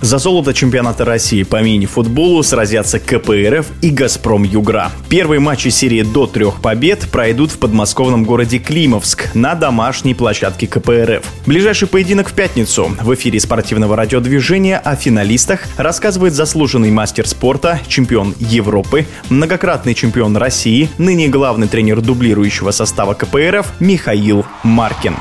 За золото чемпионата России по мини-футболу сразятся КПРФ и «Газпром Югра». Первые матчи серии до трех побед пройдут в подмосковном городе Климовск на домашней площадке КПРФ. Ближайший поединок в пятницу. В эфире спортивного радиодвижения о финалистах рассказывает заслуженный мастер спорта, чемпион Европы, многократный чемпион России, ныне главный тренер дублирующего состава КПРФ Михаил Маркин.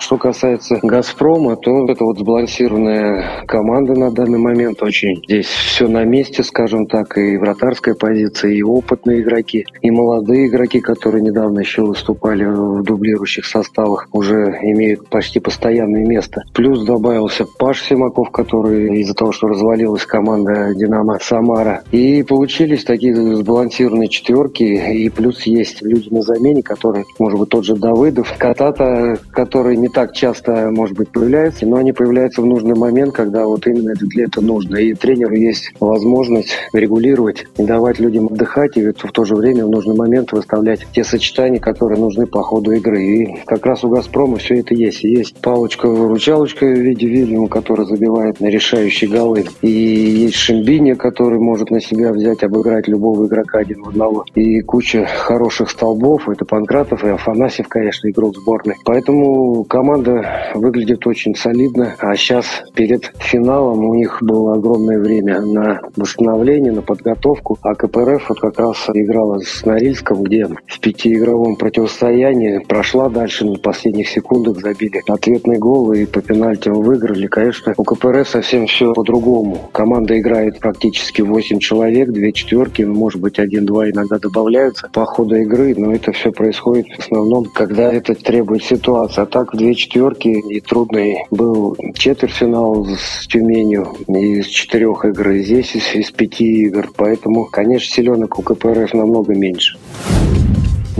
Что касается «Газпрома», то это вот сбалансированная команда на данный момент. Очень здесь все на месте, скажем так, и вратарская позиция, и опытные игроки, и молодые игроки, которые недавно еще выступали в дублирующих составах, уже имеют почти постоянное место. Плюс добавился Паш Симаков, который из-за того, что развалилась команда «Динамо Самара». И получились такие сбалансированные четверки, и плюс есть люди на замене, которые, может быть, тот же Давыдов, Катата, который не так часто, может быть, появляются, но они появляются в нужный момент, когда вот именно для этого нужно. И тренеру есть возможность регулировать, не давать людям отдыхать и в то же время в нужный момент выставлять те сочетания, которые нужны по ходу игры. И как раз у «Газпрома» все это есть. Есть палочка-выручалочка в виде Вильяма, который забивает на решающие голы. И есть Шимбини, который может на себя взять, обыграть любого игрока один в одного. И куча хороших столбов. Это Панкратов и Афанасьев, конечно, игрок сборной. Поэтому команда выглядит очень солидно, а сейчас перед финалом у них было огромное время на восстановление, на подготовку, а КПРФ вот как раз играла с Норильском, где в пятиигровом противостоянии прошла дальше на последних секундах, забили ответный гол и по пенальти выиграли. Конечно, у КПРФ совсем все по-другому. Команда играет практически 8 человек, две четверки, может быть, один-два иногда добавляются по ходу игры, но это все происходит в основном, когда это требует ситуация. А так, две две четверки, и трудный был четвертьфинал с Тюменью из четырех игр, и здесь из, из пяти игр. Поэтому, конечно, селенок у КПРФ намного меньше.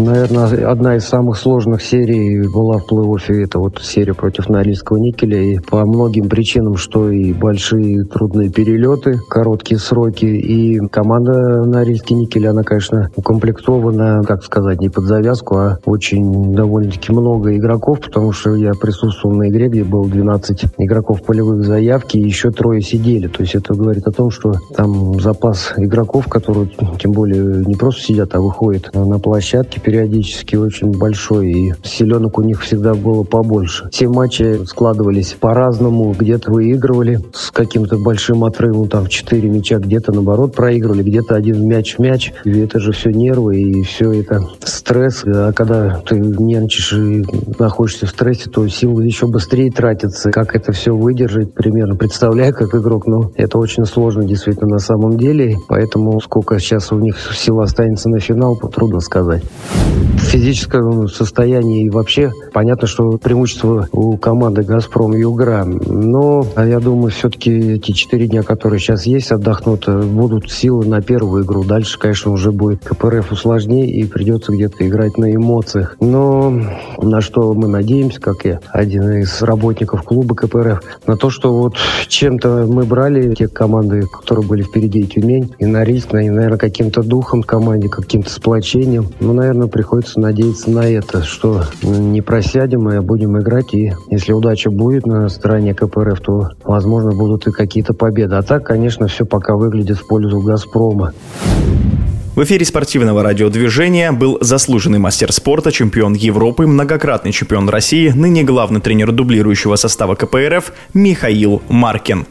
Наверное, одна из самых сложных серий была в плей-оффе. Это вот серия против Норильского никеля. И по многим причинам, что и большие трудные перелеты, короткие сроки. И команда Норильский никель, она, конечно, укомплектована, как сказать, не под завязку, а очень довольно-таки много игроков, потому что я присутствовал на игре, где было 12 игроков полевых заявки, и еще трое сидели. То есть это говорит о том, что там запас игроков, которые тем более не просто сидят, а выходят на площадке, периодически очень большой, и селенок у них всегда было побольше. Все матчи складывались по-разному, где-то выигрывали с каким-то большим отрывом, там, в 4 мяча, где-то, наоборот, проигрывали, где-то один мяч в мяч. И это же все нервы, и все это стресс. А когда ты нервничаешь и находишься в стрессе, то силы еще быстрее тратятся. Как это все выдержать, примерно представляю, как игрок, но это очень сложно действительно на самом деле. Поэтому сколько сейчас у них сил останется на финал, трудно сказать физическом состоянии и вообще понятно, что преимущество у команды «Газпром» и «Югра». Но я думаю, все-таки эти четыре дня, которые сейчас есть, отдохнут, э, будут силы на первую игру. Дальше, конечно, уже будет КПРФ усложнее и придется где-то играть на эмоциях. Но на что мы надеемся, как я, один из работников клуба КПРФ, на то, что вот чем-то мы брали те команды, которые были впереди, Тюмень и Норильск, наверное, каким-то духом команде, каким-то сплочением. Ну, наверное, приходится надеяться на это, что не просядем, а будем играть. И если удача будет на стороне КПРФ, то, возможно, будут и какие-то победы. А так, конечно, все пока выглядит в пользу «Газпрома». В эфире спортивного радиодвижения был заслуженный мастер спорта, чемпион Европы, многократный чемпион России, ныне главный тренер дублирующего состава КПРФ Михаил Маркин.